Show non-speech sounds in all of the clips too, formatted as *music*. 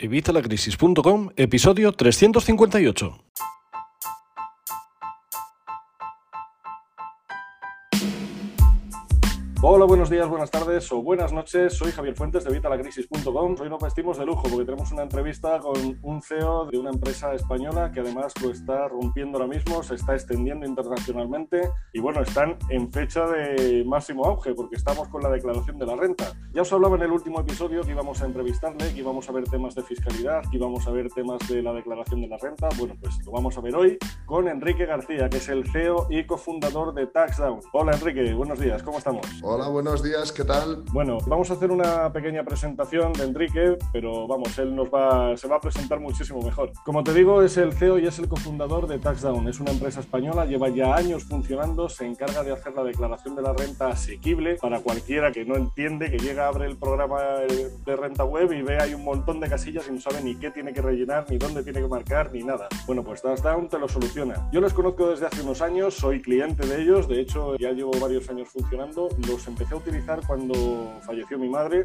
Evitalacrisis.com, episodio 358. Hola, buenos días, buenas tardes o buenas noches. Soy Javier Fuentes de Vitalacrisis.com. Hoy nos vestimos de lujo porque tenemos una entrevista con un CEO de una empresa española que además lo está rompiendo ahora mismo, se está extendiendo internacionalmente y bueno, están en fecha de máximo auge porque estamos con la declaración de la renta. Ya os hablaba en el último episodio que íbamos a entrevistarle, que íbamos a ver temas de fiscalidad, que íbamos a ver temas de la declaración de la renta. Bueno, pues lo vamos a ver hoy con Enrique García, que es el CEO y cofundador de TaxDown. Hola Enrique, buenos días, ¿cómo estamos? Hola, buenos días, ¿qué tal? Bueno, vamos a hacer una pequeña presentación de Enrique, pero vamos, él nos va, se va a presentar muchísimo mejor. Como te digo, es el CEO y es el cofundador de TaxDown. Es una empresa española, lleva ya años funcionando, se encarga de hacer la declaración de la renta asequible para cualquiera que no entiende, que llega, abre el programa de renta web y ve hay un montón de casillas y no sabe ni qué tiene que rellenar, ni dónde tiene que marcar, ni nada. Bueno, pues TaxDown te lo soluciona. Yo los conozco desde hace unos años, soy cliente de ellos, de hecho ya llevo varios años funcionando. Los empecé a utilizar cuando falleció mi madre.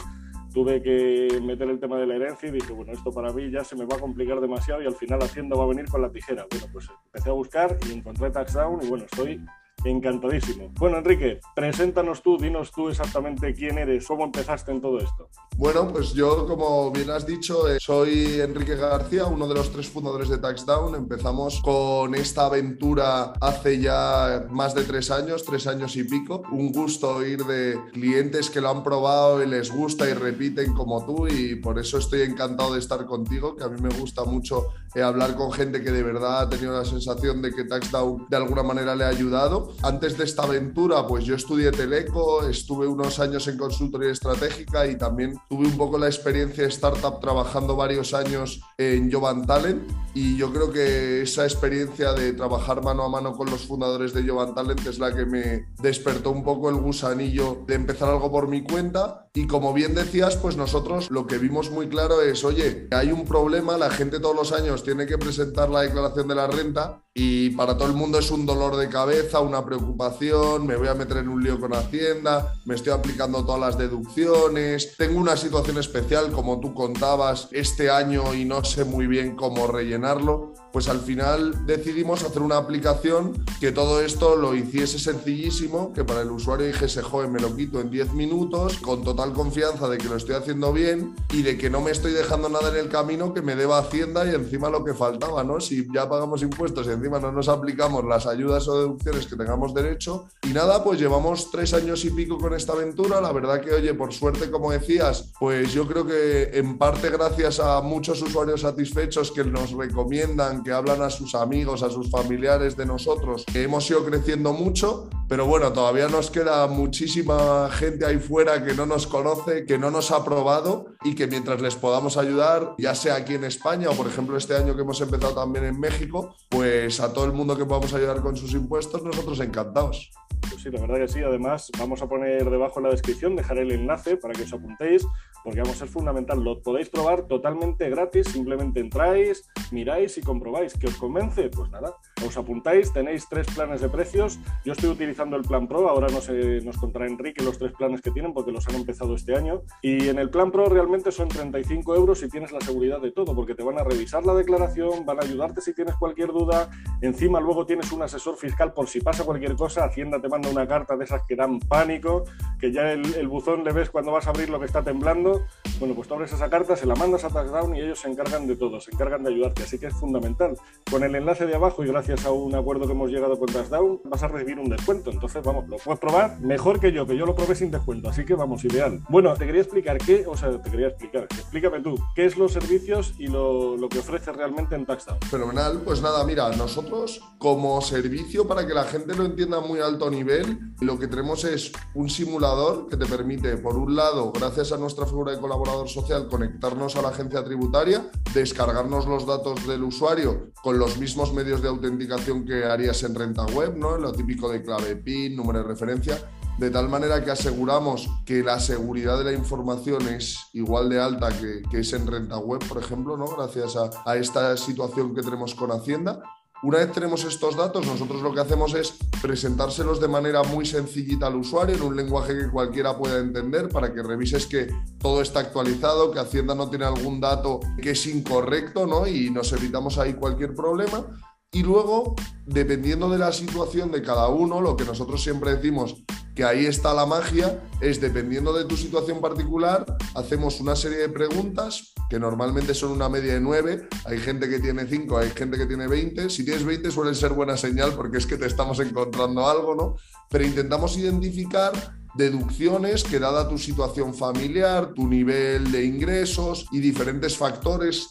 Tuve que meter el tema de la herencia y dije, bueno, esto para mí ya se me va a complicar demasiado y al final Hacienda va a venir con la tijera. Bueno, pues empecé a buscar y encontré TaxDown y bueno, estoy Encantadísimo. Bueno, Enrique, preséntanos tú, dinos tú exactamente quién eres, cómo empezaste en todo esto. Bueno, pues yo, como bien has dicho, eh, soy Enrique García, uno de los tres fundadores de TaxDown. Empezamos con esta aventura hace ya más de tres años, tres años y pico. Un gusto oír de clientes que lo han probado y les gusta y repiten como tú y por eso estoy encantado de estar contigo, que a mí me gusta mucho eh, hablar con gente que de verdad ha tenido la sensación de que TaxDown de alguna manera le ha ayudado antes de esta aventura, pues yo estudié Teleco, estuve unos años en consultoría estratégica y también tuve un poco la experiencia de startup trabajando varios años en Jovan Talent. Y yo creo que esa experiencia de trabajar mano a mano con los fundadores de Jovan Talent es la que me despertó un poco el gusanillo de empezar algo por mi cuenta. Y como bien decías, pues nosotros lo que vimos muy claro es, oye, hay un problema, la gente todos los años tiene que presentar la declaración de la renta y para todo el mundo es un dolor de cabeza, una preocupación, me voy a meter en un lío con Hacienda, me estoy aplicando todas las deducciones, tengo una situación especial como tú contabas este año y no sé muy bien cómo rellenarlo, pues al final decidimos hacer una aplicación que todo esto lo hiciese sencillísimo, que para el usuario dijese, joder, me lo quito en 10 minutos, con total confianza de que lo estoy haciendo bien y de que no me estoy dejando nada en el camino que me deba Hacienda y encima lo que faltaba, ¿no? Si ya pagamos impuestos y encima no nos aplicamos las ayudas o deducciones que tengamos derecho. Y nada, pues llevamos tres años y pico con esta aventura. La verdad que, oye, por suerte, como decías, pues yo creo que en parte gracias a muchos usuarios satisfechos que nos recomiendan, hablan a sus amigos, a sus familiares de nosotros, que hemos ido creciendo mucho, pero bueno, todavía nos queda muchísima gente ahí fuera que no nos conoce, que no nos ha probado y que mientras les podamos ayudar, ya sea aquí en España o por ejemplo este año que hemos empezado también en México, pues a todo el mundo que podamos ayudar con sus impuestos, nosotros encantados. Pues sí, la verdad que sí. Además, vamos a poner debajo en la descripción, dejaré el enlace para que os apuntéis, porque vamos, es fundamental. Lo podéis probar totalmente gratis, simplemente entráis, miráis y comprobáis que os convence. Pues nada, os apuntáis, tenéis tres planes de precios. Yo estoy utilizando el plan Pro, ahora no sé, nos contará Enrique los tres planes que tienen, porque los han empezado este año. Y en el plan Pro realmente son 35 euros y tienes la seguridad de todo, porque te van a revisar la declaración, van a ayudarte si tienes cualquier duda. Encima, luego tienes un asesor fiscal por si pasa cualquier cosa, Hacienda te manda una carta de esas que dan pánico, que ya el, buzón le ves cuando vas a abrir lo que está temblando. Bueno, pues tú abres esa carta, se la mandas a TaxDown y ellos se encargan de todo, se encargan de ayudarte. Así que es fundamental. Con el enlace de abajo y gracias a un acuerdo que hemos llegado con TaxDown, vas a recibir un descuento. Entonces, vamos, lo puedes probar mejor que yo, que yo lo probé sin descuento. Así que vamos, ideal. Bueno, te quería explicar qué, o sea, te quería explicar, explícame tú, qué es los servicios y lo, lo que ofrece realmente en TaxDown. Fenomenal. Pues nada, mira, nosotros como servicio, para que la gente lo entienda muy alto nivel, lo que tenemos es un simulador que te permite, por un lado, gracias a nuestra figura de social, conectarnos a la agencia tributaria, descargarnos los datos del usuario con los mismos medios de autenticación que harías en renta web, ¿no? Lo típico de clave PIN, número de referencia, de tal manera que aseguramos que la seguridad de la información es igual de alta que, que es en renta web, por ejemplo, ¿no? gracias a, esta situación que tenemos con Hacienda. Una vez tenemos estos datos, nosotros lo que hacemos es presentárselos de manera muy sencillita al usuario, en un lenguaje que cualquiera pueda entender, para que revises que todo está actualizado, que Hacienda no tiene algún dato que es incorrecto, ¿no? Y nos evitamos ahí cualquier problema. Y luego, dependiendo de la situación de cada uno, lo que nosotros siempre decimos que ahí está la magia, es dependiendo de tu situación particular, hacemos una serie de preguntas que normalmente son una media de nueve, hay gente que tiene cinco, hay gente que tiene 20, si tienes 20 suele ser buena señal porque es que te estamos encontrando algo, ¿no? Pero intentamos identificar deducciones que dada tu situación familiar, tu nivel de ingresos y diferentes factores,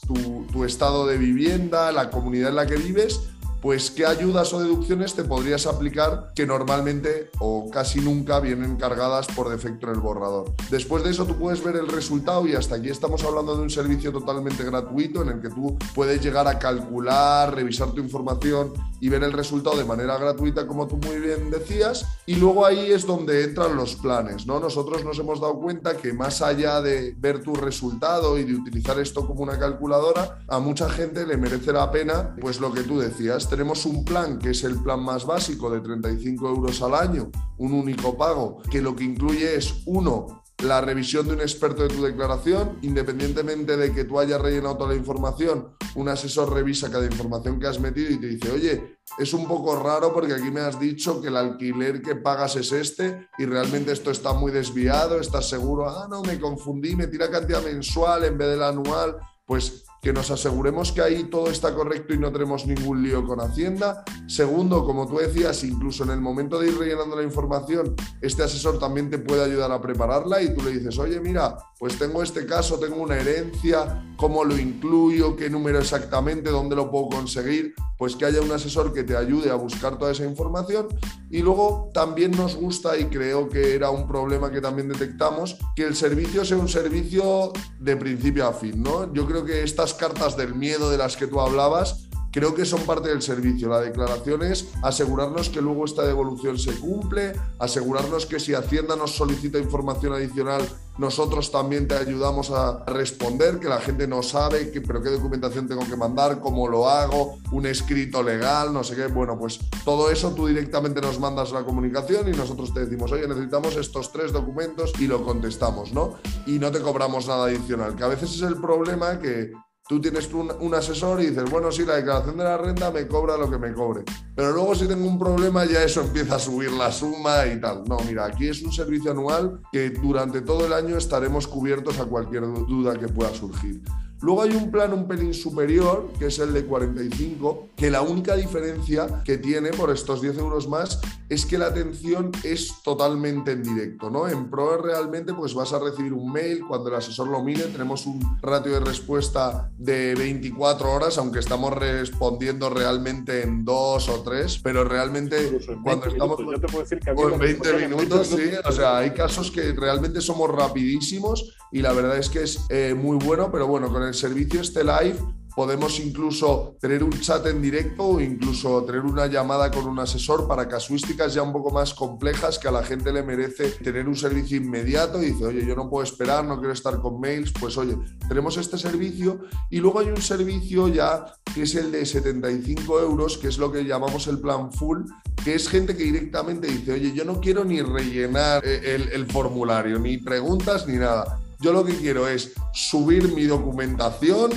tu estado de vivienda, la comunidad en la que vives, pues qué ayudas o deducciones te podrías aplicar que normalmente o casi nunca vienen cargadas por defecto en el borrador. Después de eso tú puedes ver el resultado y hasta aquí estamos hablando de un servicio totalmente gratuito en el que tú puedes llegar a calcular, revisar tu información y ver el resultado de manera gratuita como tú muy bien decías y luego ahí es donde entran los planes, ¿no? Nosotros nos hemos dado cuenta que más allá de ver tu resultado y de utilizar esto como una calculadora, a mucha gente le merece la pena pues lo que tú decías tenemos un plan que es el plan más básico de 35 euros al año, un único pago, que lo que incluye es, uno, la revisión de un experto de tu declaración, independientemente de que tú hayas rellenado toda la información, un asesor revisa cada información que has metido y te dice, oye, es un poco raro porque aquí me has dicho que el alquiler que pagas es este y realmente esto está muy desviado, estás seguro, ah, no, me confundí, me tira cantidad mensual en vez del anual, pues que nos aseguremos que ahí todo está correcto y no tenemos ningún lío con Hacienda. Segundo, como tú decías, incluso en el momento de ir rellenando la información, este asesor también te puede ayudar a prepararla y tú le dices, oye, mira, pues tengo este caso, tengo una herencia, ¿cómo lo incluyo? ¿Qué número exactamente? ¿Dónde lo puedo conseguir? Pues que haya un asesor que te ayude a buscar toda esa información. Y luego también nos gusta, y creo que era un problema que también detectamos, que el servicio sea un servicio de principio a fin, ¿no? Yo creo que estas cartas del miedo de las que tú hablabas, creo que son parte del servicio. La declaración es asegurarnos que luego esta devolución se cumple, asegurarnos que si Hacienda nos solicita información adicional, nosotros también te ayudamos a responder, que la gente no sabe, que, pero qué documentación tengo que mandar, cómo lo hago, un escrito legal, no sé qué. Bueno, pues todo eso tú directamente nos mandas la comunicación y nosotros te decimos, oye, necesitamos estos tres documentos y lo contestamos, ¿no? Y no te cobramos nada adicional, que a veces es el problema que Tú tienes un, asesor y dices, bueno, sí, la declaración de la renta me cobra lo que me cobre. Pero luego si tengo un problema ya eso empieza a subir la suma y tal. No, mira, aquí es un servicio anual que durante todo el año estaremos cubiertos a cualquier duda que pueda surgir. Luego hay un plan un pelín superior, que es el de 45, que la única diferencia que tiene por estos 10 euros más es que la atención es totalmente en directo, ¿no? En Pro realmente pues vas a recibir un mail cuando el asesor lo mire, tenemos un ratio de respuesta de 24 horas, aunque estamos respondiendo realmente en 2 o 3, pero realmente cuando estamos... yo te puedo decir que en 20 minutos, sí, *laughs* o sea, hay casos que realmente somos rapidísimos y la verdad es que es eh, muy bueno, pero bueno, con el servicio este live podemos incluso tener un chat en directo o incluso tener una llamada con un asesor para casuísticas ya un poco más complejas que a la gente le merece tener un servicio inmediato y dice, oye, yo no puedo esperar, no quiero estar con mails, pues oye, tenemos este servicio y luego hay un servicio ya que es el de 75 euros, que es lo que llamamos el plan full, que es gente que directamente dice, oye, yo no quiero ni rellenar eh, el, el formulario, ni preguntas, ni nada yo lo que quiero es subir mi documentación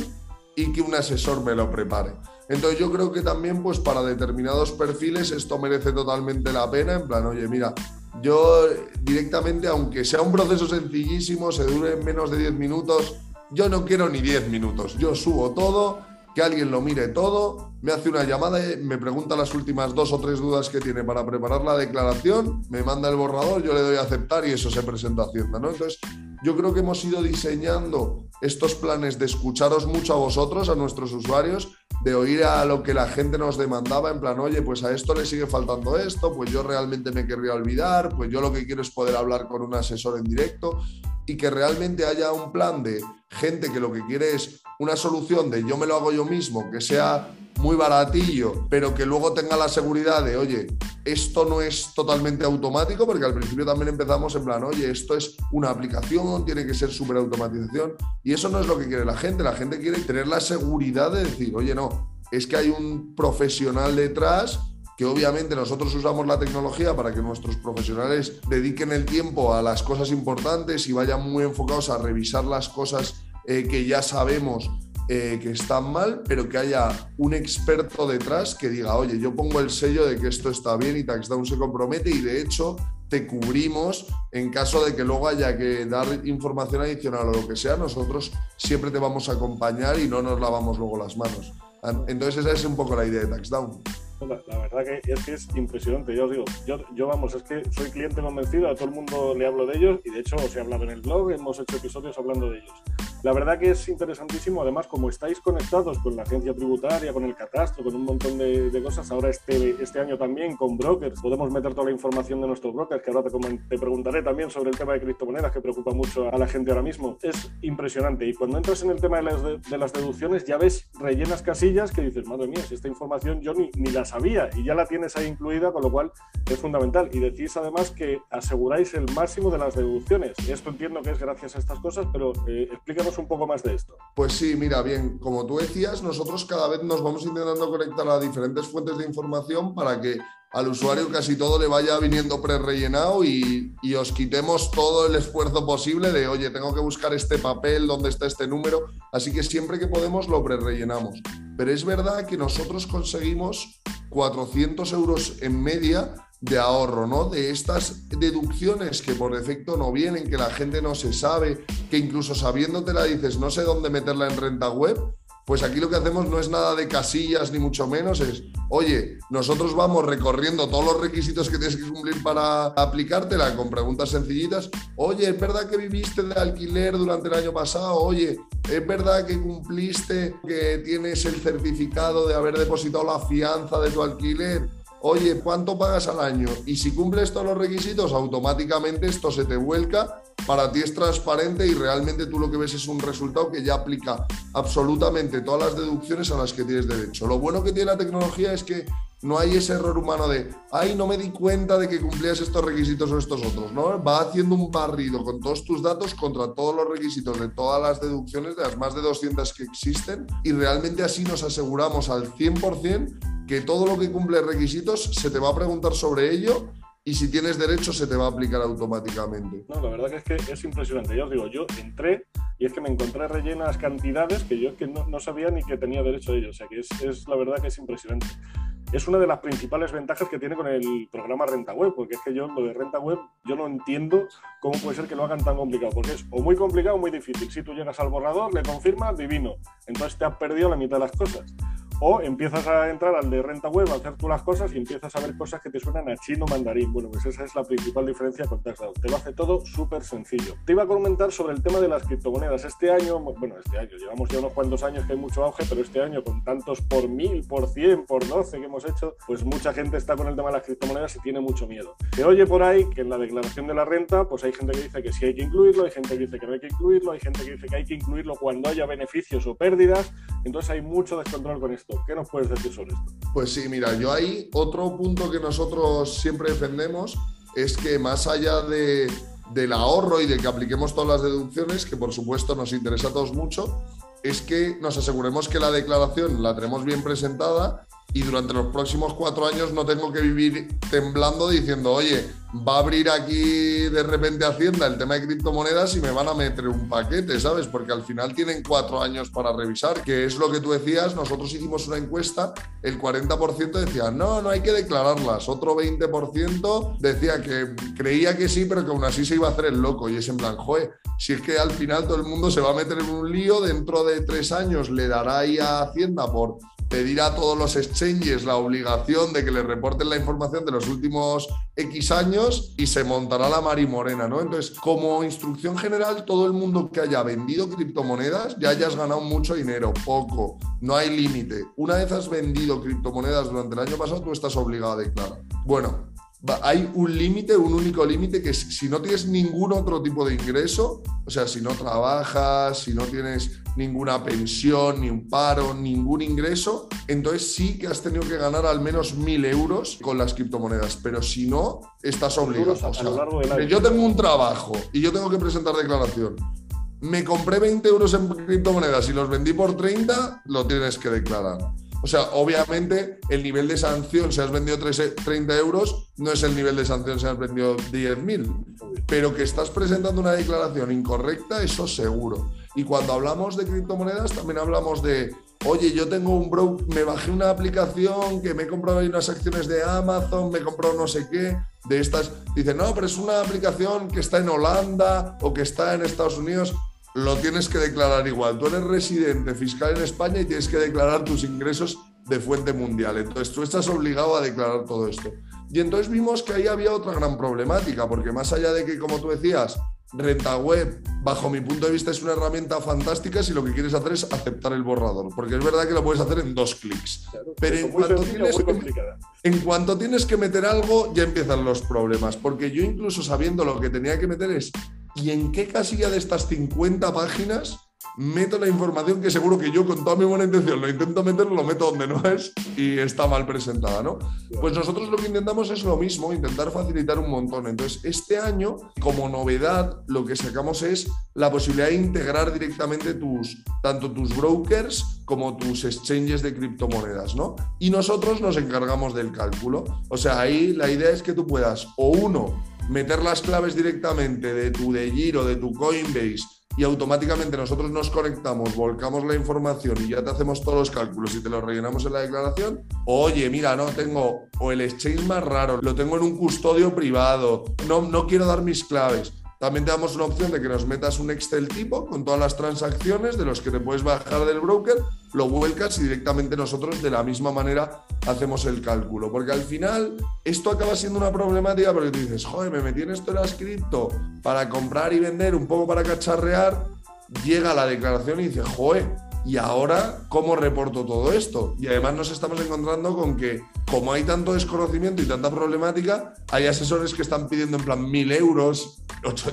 y que un asesor me lo prepare. Entonces yo creo que también pues para determinados perfiles esto merece totalmente la pena, en plan, oye, mira, yo directamente, aunque sea un proceso sencillísimo, se dure menos de 10 minutos, yo no quiero ni 10 minutos, yo subo todo, que alguien lo mire todo, me hace una llamada, me pregunta las últimas dos o tres dudas que tiene para preparar la declaración, me manda el borrador, yo le doy a aceptar y eso se presenta a Hacienda, ¿no? Entonces yo creo que hemos ido diseñando estos planes de escucharos mucho a vosotros, a nuestros usuarios, de oír a lo que la gente nos demandaba, en plan, oye, pues a esto le sigue faltando esto, pues yo realmente me querría olvidar, pues yo lo que quiero es poder hablar con un asesor en directo y que realmente haya un plan de gente que lo que quiere es una solución de yo me lo hago yo mismo, que sea muy baratillo, pero que luego tenga la seguridad de, oye, esto no es totalmente automático, porque al principio también empezamos en plan, oye, esto es una aplicación, tiene que ser súper automatización, y eso no es lo que quiere la gente, la gente quiere tener la seguridad de decir, oye, no, es que hay un profesional detrás que obviamente nosotros usamos la tecnología para que nuestros profesionales dediquen el tiempo a las cosas importantes y vayan muy enfocados a revisar las cosas eh, que ya sabemos eh, que están mal, pero que haya un experto detrás que diga, oye, yo pongo el sello de que esto está bien y Taxdown se compromete y de hecho te cubrimos en caso de que luego haya que dar información adicional o lo que sea, nosotros siempre te vamos a acompañar y no nos lavamos luego las manos. Entonces esa es un poco la idea de Taxdown. La, verdad que es que es impresionante, ya os digo, yo, yo vamos, es que soy cliente convencido, a todo el mundo le hablo de ellos y de hecho os he hablado en el blog, hemos hecho episodios hablando de ellos. La verdad que es interesantísimo, además como estáis conectados con la agencia tributaria, con el catastro, con un montón de, cosas, ahora este, este año también con brokers, podemos meter toda la información de nuestros brokers, que ahora te, te preguntaré también sobre el tema de criptomonedas, que preocupa mucho a la gente ahora mismo. Es impresionante y cuando entras en el tema de las, de, las deducciones ya ves rellenas casillas que dices, madre mía, si esta información yo ni, ni la sabía y ya la tienes ahí incluida, con lo cual es fundamental. Y decís además que aseguráis el máximo de las deducciones. Esto entiendo que es gracias a estas cosas, pero eh, un poco más de esto. Pues sí, mira, bien, como tú decías, nosotros cada vez nos vamos intentando conectar a diferentes fuentes de información para que al usuario casi todo le vaya viniendo pre-rellenado y, y, os quitemos todo el esfuerzo posible de, oye, tengo que buscar este papel, dónde está este número. Así que siempre que podemos lo pre-rellenamos. Pero es verdad que nosotros conseguimos 400 euros en media de ahorro, ¿no? De estas deducciones que por defecto no vienen, que la gente no se sabe, que incluso sabiéndote la dices, no sé dónde meterla en renta web, pues aquí lo que hacemos no es nada de casillas ni mucho menos, es, oye, nosotros vamos recorriendo todos los requisitos que tienes que cumplir para aplicártela con preguntas sencillitas. Oye, ¿es verdad que viviste de alquiler durante el año pasado? Oye, ¿es verdad que cumpliste, que tienes el certificado de haber depositado la fianza de tu alquiler? Oye, ¿cuánto pagas al año? Y si cumples todos los requisitos, automáticamente esto se te vuelca, para ti es transparente y realmente tú lo que ves es un resultado que ya aplica absolutamente todas las deducciones a las que tienes derecho. Lo bueno que tiene la tecnología es que no hay ese error humano de, ay, no me di cuenta de que cumplías estos requisitos o estos otros, ¿no? Va haciendo un barrido con todos tus datos contra todos los requisitos de todas las deducciones, de las más de 200 que existen, y realmente así nos aseguramos al 100% que todo lo que cumple requisitos se te va a preguntar sobre ello y si tienes derecho se te va a aplicar automáticamente. No, la verdad que es que es impresionante. Ya os digo, yo entré y es que me encontré rellenas cantidades que yo que no, sabía ni que tenía derecho a ello. O sea que es la verdad que es impresionante es una de las principales ventajas que tiene con el programa Renta Web, porque es que yo lo de Renta Web, yo no entiendo cómo puede ser que lo hagan tan complicado, porque es o muy complicado o muy difícil. Si tú llegas al borrador, le confirmas, divino, entonces te has perdido la mitad de las cosas. O empiezas a entrar al de renta web, a hacer tú las cosas y empiezas a ver cosas que te suenan a chino mandarín. Bueno, pues esa es la principal diferencia con TaxDown. Te lo hace todo súper sencillo. Te iba a comentar sobre el tema de las criptomonedas. Este año, bueno, este año, llevamos ya unos cuantos años que hay mucho auge, pero este año con tantos por mil, por cien, por doce que hemos hecho, pues mucha gente está con el tema de las criptomonedas y tiene mucho miedo. Se oye por ahí que en la declaración de la renta, pues hay gente que dice que sí hay que incluirlo, hay gente que dice que no hay que incluirlo, hay gente que dice que hay que incluirlo cuando haya beneficios o pérdidas. Entonces hay mucho descontrol con esto. ¿Qué nos puedes decir? Pues sí, mira, yo ahí otro punto que nosotros siempre defendemos es que más allá de, del ahorro y de que apliquemos todas las deducciones, que por supuesto nos interesa a todos mucho, es que nos aseguremos que la declaración la tenemos bien presentada y durante los próximos cuatro años no tengo que vivir temblando diciendo, oye, va a abrir aquí de repente Hacienda el tema de criptomonedas y me van a meter un paquete, ¿sabes? Porque al final tienen cuatro años para revisar, que es lo que tú decías, nosotros hicimos una encuesta, el 40% decía, no, no hay que declararlas, otro 20% decía que creía que sí, pero que aún así se iba a hacer el loco y es en plan, joder, si es que al final todo el mundo se va a meter en un lío, dentro de tres años le dará ahí a Hacienda por pedir a todos los exchanges la obligación de que le reporten la información de los últimos X años y se montará la marimorena, ¿no? Entonces, como instrucción general, todo el mundo que haya vendido criptomonedas ya hayas ganado mucho dinero, poco, no hay límite. Una vez has vendido criptomonedas durante el año pasado, tú estás obligado a declarar. Bueno, hay un límite, un único límite, que si no tienes ningún otro tipo de ingreso, o sea, si no trabajas, si no tienes ninguna pensión, ni un paro, ningún ingreso, entonces sí que has tenido que ganar al menos mil euros con las criptomonedas, pero si no, estás obligado. yo tengo un trabajo y yo tengo que presentar declaración. Me compré 20 euros en criptomonedas y los vendí por 30, lo tienes que declarar O sea, obviamente el nivel de sanción, si has vendido 30 euros, no es el nivel de sanción si has vendido 10.000. Pero que estás presentando una declaración incorrecta, eso seguro. Y cuando hablamos de criptomonedas, también hablamos de, oye, yo tengo un bro, me bajé una aplicación que me he comprado ahí unas acciones de Amazon, me he comprado no sé qué, de estas. Dice, no, pero es una aplicación que está en Holanda o que está en Estados Unidos lo tienes que declarar igual. Tú eres residente fiscal en España y tienes que declarar tus ingresos de fuente mundial. Entonces tú estás obligado a declarar todo esto. Y entonces vimos que ahí había otra gran problemática, porque más allá de que, como tú decías, Renta Web, bajo mi punto de vista, es una herramienta fantástica si lo que quieres hacer es aceptar el borrador, porque es verdad que lo puedes hacer en dos clics. Pero en cuanto, tienes, en cuanto tienes que meter algo, ya empiezan los problemas, porque yo incluso sabiendo lo que tenía que meter es ¿y en qué casilla de estas 50 páginas meto la información que seguro que yo con toda mi buena intención lo intento meter, lo meto donde no es y está mal presentada, ¿no? Pues nosotros lo que intentamos es lo mismo, intentar facilitar un montón. Entonces, este año, como novedad, lo que sacamos es la posibilidad de integrar directamente tus, tanto tus brokers como tus exchanges de criptomonedas, ¿no? Y nosotros nos encargamos del cálculo. O sea, ahí la idea es que tú puedas, o uno, meter las claves directamente de tu de Giro, de tu Coinbase y automáticamente nosotros nos conectamos, volcamos la información y ya te hacemos todos los cálculos y te los rellenamos en la declaración. Oye, mira, no tengo o el exchange más raro, lo tengo en un custodio privado, no, no quiero dar mis claves. También te damos una opción de que nos metas un Excel tipo con todas las transacciones de los que te puedes bajar del broker, lo vuelcas y directamente nosotros de la misma manera hacemos el cálculo. Porque al final esto acaba siendo una problemática porque tú dices, joder, me metí en esto de la cripto para comprar y vender, un poco para cacharrear, llega la declaración y dice, joder, ¿y ahora cómo reporto todo esto? Y además nos estamos encontrando con que como hay tanto desconocimiento y tanta problemática, hay asesores que están pidiendo en plan mil euros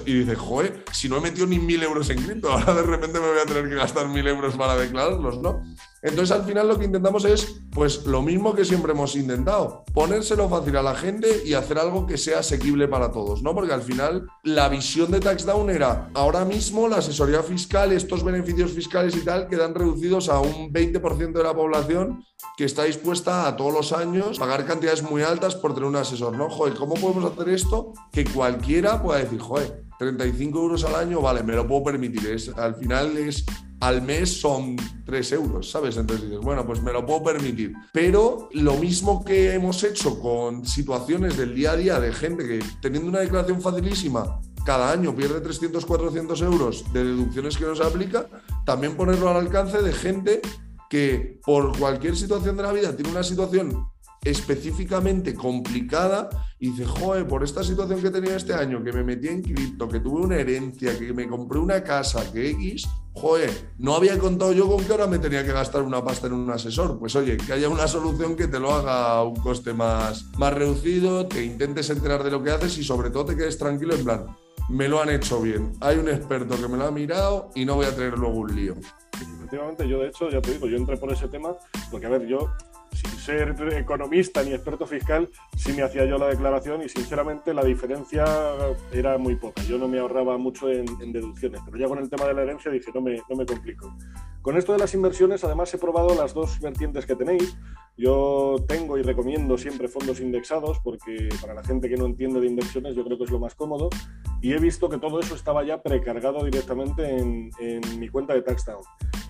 y dices, joder, si no he metido ni mil euros en cripto, *laughs* ahora de repente me voy a tener que gastar mil euros para declararlos, ¿no? Entonces al final lo que intentamos es, pues lo mismo que siempre hemos intentado, ponérselo fácil a la gente y hacer algo que sea asequible para todos, ¿no? Porque al final la visión de TaxDown era, ahora mismo la asesoría fiscal, estos beneficios fiscales y tal quedan reducidos a un 20% de la población que está dispuesta a todos los años pagar cantidades muy altas por tener un asesor, ¿no? Joder, ¿cómo podemos hacer esto? Que cualquiera pueda decir, joder, 35 euros al año, vale, me lo puedo permitir. Es, al final es al mes son 3 euros, ¿sabes? Entonces dices, bueno, pues me lo puedo permitir. Pero lo mismo que hemos hecho con situaciones del día a día de gente que teniendo una declaración facilísima cada año pierde 300, 400 euros de deducciones que no se aplica, también ponerlo al alcance de gente que por cualquier situación de la vida tiene una situación específicamente complicada y dice, joder, por esta situación que tenía este año, que me metí en cripto, que tuve una herencia, que me compré una casa, que X, joder, no había contado yo con que ahora me tenía que gastar una pasta en un asesor. Pues oye, que haya una solución que te lo haga a un coste más, más reducido, te intentes enterar de lo que haces y sobre todo te quedes tranquilo en plan, me lo han hecho bien. Hay un experto que me lo ha mirado y no voy a tener luego un lío. Efectivamente, yo de hecho, ya te digo, yo entré por ese tema porque, a ver, yo sin ser economista ni experto fiscal, sí me hacía yo la declaración y sinceramente la diferencia era muy poca. Yo no me ahorraba mucho en, deducciones, pero ya con el tema de la herencia dije, no me, no me complico. Con esto de las inversiones, además he probado las dos vertientes que tenéis. Yo tengo y recomiendo siempre fondos indexados porque para la gente que no entiende de inversiones yo creo que es lo más cómodo y he visto que todo eso estaba ya precargado directamente en, en mi cuenta de TaxDown.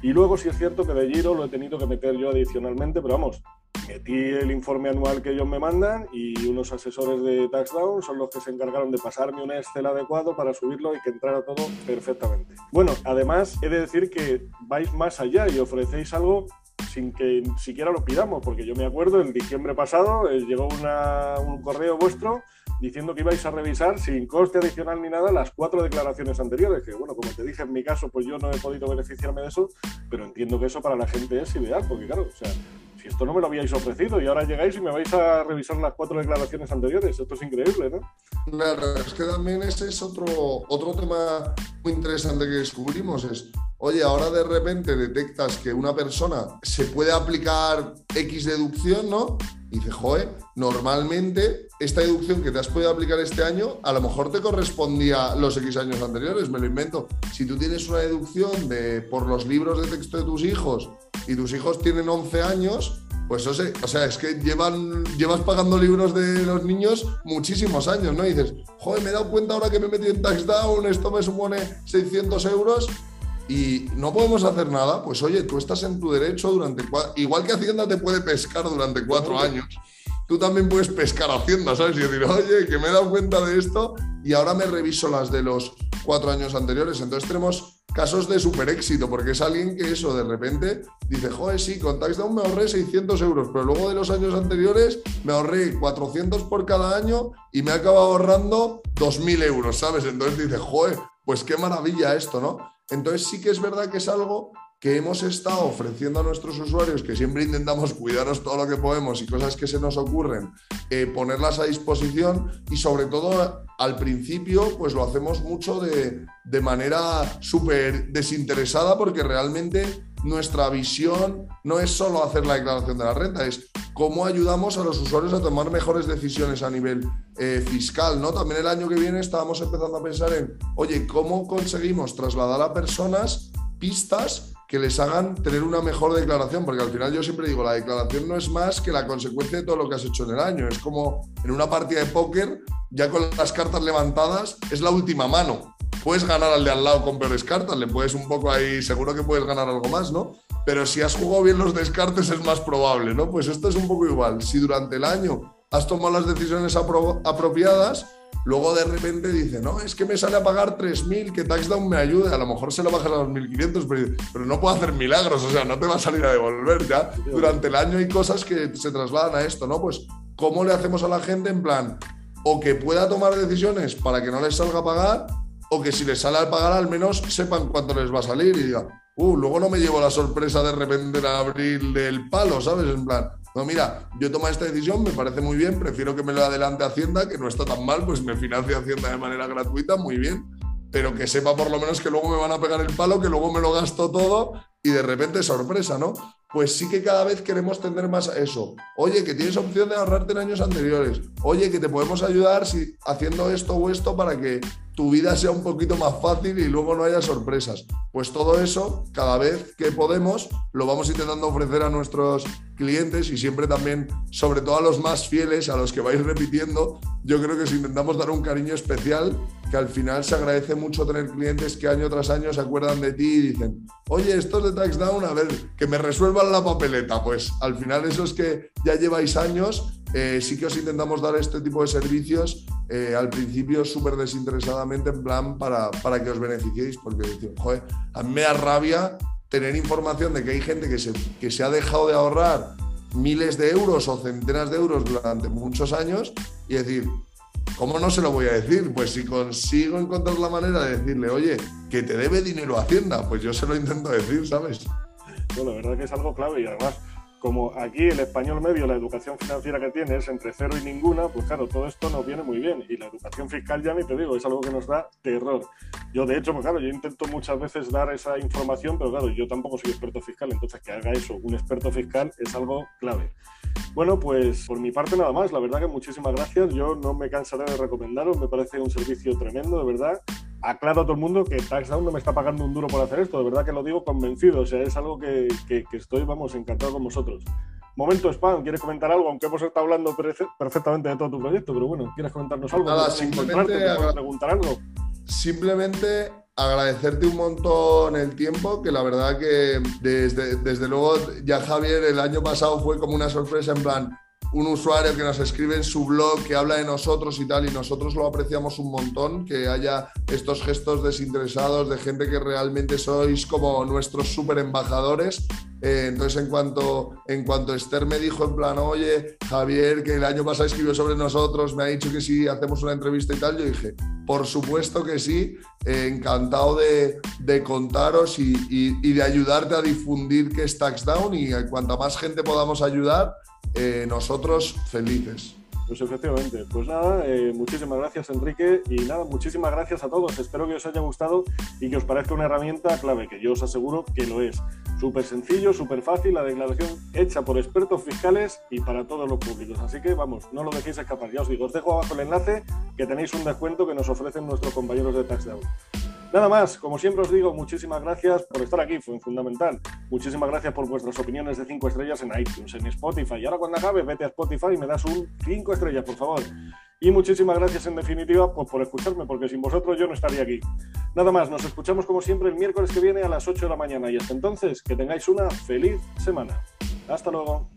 Y luego sí es cierto que de Giro lo he tenido que meter yo adicionalmente, pero vamos, metí el informe anual que ellos me mandan y unos asesores de TaxDown son los que se encargaron de pasarme un Excel adecuado para subirlo y que entrara todo perfectamente. Bueno, además he de decir que vais más allá y ofrecéis algo sin que siquiera lo pidamos, porque yo me acuerdo, en diciembre pasado eh, llegó un correo vuestro diciendo que ibais a revisar sin coste adicional ni nada las cuatro declaraciones anteriores, que bueno, como te dije en mi caso, pues yo no he podido beneficiarme de eso, pero entiendo que eso para la gente es ideal, porque claro, o sea, esto no me lo habíais ofrecido y ahora llegáis y me vais a revisar las cuatro declaraciones anteriores, esto es increíble, ¿no? Claro, es que también ese es otro, otro tema muy interesante que descubrimos, es oye, ahora de repente detectas que una persona se puede aplicar X deducción, ¿no? Y dice, joder, normalmente esta deducción que te has podido aplicar este año, a lo mejor te correspondía los X años anteriores, me lo invento. Si tú tienes una deducción de por los libros de texto de tus hijos y tus hijos tienen 11 años, Pues o sea, es que llevan, llevas pagando libros de los niños muchísimos años, ¿no? Y dices, joder, me he dado cuenta ahora que me he metido en TaxDown, esto me supone 600 euros y no podemos hacer nada. Pues oye, tú estás en tu derecho durante igual que Hacienda te puede pescar durante cuatro años, tú también puedes pescar Hacienda, ¿sabes? Y decir, oye, que me he dado cuenta de esto y ahora me reviso las de los cuatro años anteriores. Entonces tenemos casos de super éxito, porque es alguien que eso de repente dice, joder, sí, con TaxDown me ahorré 600 euros, pero luego de los años anteriores me ahorré 400 por cada año y me acaba ahorrando 2.000 euros, ¿sabes? Entonces dice, joder, pues qué maravilla esto, ¿no? Entonces sí que es verdad que es algo que hemos estado ofreciendo a nuestros usuarios, que siempre intentamos cuidaros todo lo que podemos y cosas que se nos ocurren, eh, ponerlas a disposición y sobre todo al principio pues lo hacemos mucho de, de manera súper desinteresada porque realmente nuestra visión no es solo hacer la declaración de la renta, es cómo ayudamos a los usuarios a tomar mejores decisiones a nivel eh, fiscal, ¿no? También el año que viene estábamos empezando a pensar en, oye, ¿cómo conseguimos trasladar a personas pistas que les hagan tener una mejor declaración, porque al final yo siempre digo, la declaración no es más que la consecuencia de todo lo que has hecho en el año. Es como en una partida de póker, ya con las cartas levantadas, es la última mano. Puedes ganar al de al lado con peores cartas, le puedes un poco ahí, seguro que puedes ganar algo más, ¿no? Pero si has jugado bien los descartes es más probable, ¿no? Pues esto es un poco igual. Si durante el año has tomado las decisiones apropiadas, Luego de repente dice, no, es que me sale a pagar 3.000, que TaxDown me ayude. A lo mejor se lo bajas a los 1.500, pero, pero no puedo hacer milagros, o sea, no te va a salir a devolver ya. Durante el año hay cosas que se trasladan a esto, ¿no? Pues, ¿cómo le hacemos a la gente en plan, o que pueda tomar decisiones para que no les salga a pagar, o que si les sale a pagar al menos sepan cuánto les va a salir y diga, uh, luego no me llevo la sorpresa de repente en abril del palo, ¿sabes? En plan, no, mira, yo tomo esta decisión, me parece muy bien, prefiero que me lo adelante Hacienda, que no está tan mal, pues me financia Hacienda de manera gratuita, muy bien, pero que sepa por lo menos que luego me van a pegar el palo, que luego me lo gasto todo y de repente sorpresa, ¿no? Pues sí que cada vez queremos tener más eso. Oye, que tienes opción de ahorrarte en años anteriores. Oye, que te podemos ayudar si, haciendo esto o esto para que tu vida sea un poquito más fácil y luego no haya sorpresas. Pues todo eso, cada vez que podemos, lo vamos intentando ofrecer a nuestros clientes y siempre también, sobre todo a los más fieles, a los que vais repitiendo, yo creo que si intentamos dar un cariño especial, que al final se agradece mucho tener clientes que año tras año se acuerdan de ti y dicen, oye, esto es de TaxDown, a ver, que me resuelvan la papeleta. Pues al final eso es que ya lleváis años eh, sí que os intentamos dar este tipo de servicios eh, al principio súper desinteresadamente en plan para, para, que os beneficiéis, porque joder, a mí me da rabia tener información de que hay gente que se, que se ha dejado de ahorrar miles de euros o centenas de euros durante muchos años y decir, ¿cómo no se lo voy a decir? Pues si consigo encontrar la manera de decirle, oye, que te debe dinero Hacienda, pues yo se lo intento decir, ¿sabes? Bueno, la verdad que es algo clave y además como aquí el español medio, la educación financiera que tiene es entre cero y ninguna, pues claro, todo esto nos viene muy bien. Y la educación fiscal ya ni te digo, es algo que nos da terror. Yo, de hecho, pues claro, yo intento muchas veces dar esa información, pero claro, yo tampoco soy experto fiscal, entonces que haga eso un experto fiscal es algo clave. Bueno, pues por mi parte nada más. La verdad que muchísimas gracias. Yo no me cansaré de recomendaros. Me parece un servicio tremendo, de verdad aclaro a todo el mundo que TaxDown no me está pagando un duro por hacer esto, de verdad que lo digo convencido, o sea, es algo que, que, estoy, vamos, encantado con vosotros. Momento Spam, ¿quieres comentar algo? Aunque hemos estado hablando perfectamente de todo tu proyecto, pero bueno, ¿quieres comentarnos algo? Nada, simplemente, preguntar algo? simplemente agradecerte un montón el tiempo, que la verdad que desde, desde luego ya Javier el año pasado fue como una sorpresa en plan, un usuario que nos escribe en su blog, que habla de nosotros y tal, y nosotros lo apreciamos un montón, que haya estos gestos desinteresados de gente que realmente sois como nuestros super embajadores. Eh, entonces, en cuanto, en cuanto Esther me dijo en plan, oye, Javier, que el año pasado escribió sobre nosotros, me ha dicho que sí, hacemos una entrevista y tal, yo dije, por supuesto que sí, eh, encantado de, de contaros y, y, de ayudarte a difundir que es Taxdown y cuanta más gente podamos ayudar, eh, nosotros felices. Pues efectivamente, pues nada, eh, muchísimas gracias Enrique y nada, muchísimas gracias a todos. Espero que os haya gustado y que os parezca una herramienta clave, que yo os aseguro que lo es. Súper sencillo, súper fácil, la declaración hecha por expertos fiscales y para todos los públicos. Así que vamos, no lo dejéis escapar. Ya os digo, os dejo abajo el enlace que tenéis un descuento que nos ofrecen nuestros compañeros de TaxDown. Nada más, como siempre os digo, muchísimas gracias por estar aquí, fue fundamental. Muchísimas gracias por vuestras opiniones de 5 estrellas en iTunes, en Spotify. Y ahora cuando acabe, vete a Spotify y me das un 5 estrellas, por favor. Y muchísimas gracias en definitiva pues, por escucharme, porque sin vosotros yo no estaría aquí. Nada más, nos escuchamos como siempre el miércoles que viene a las 8 de la mañana y hasta entonces que tengáis una feliz semana. Hasta luego.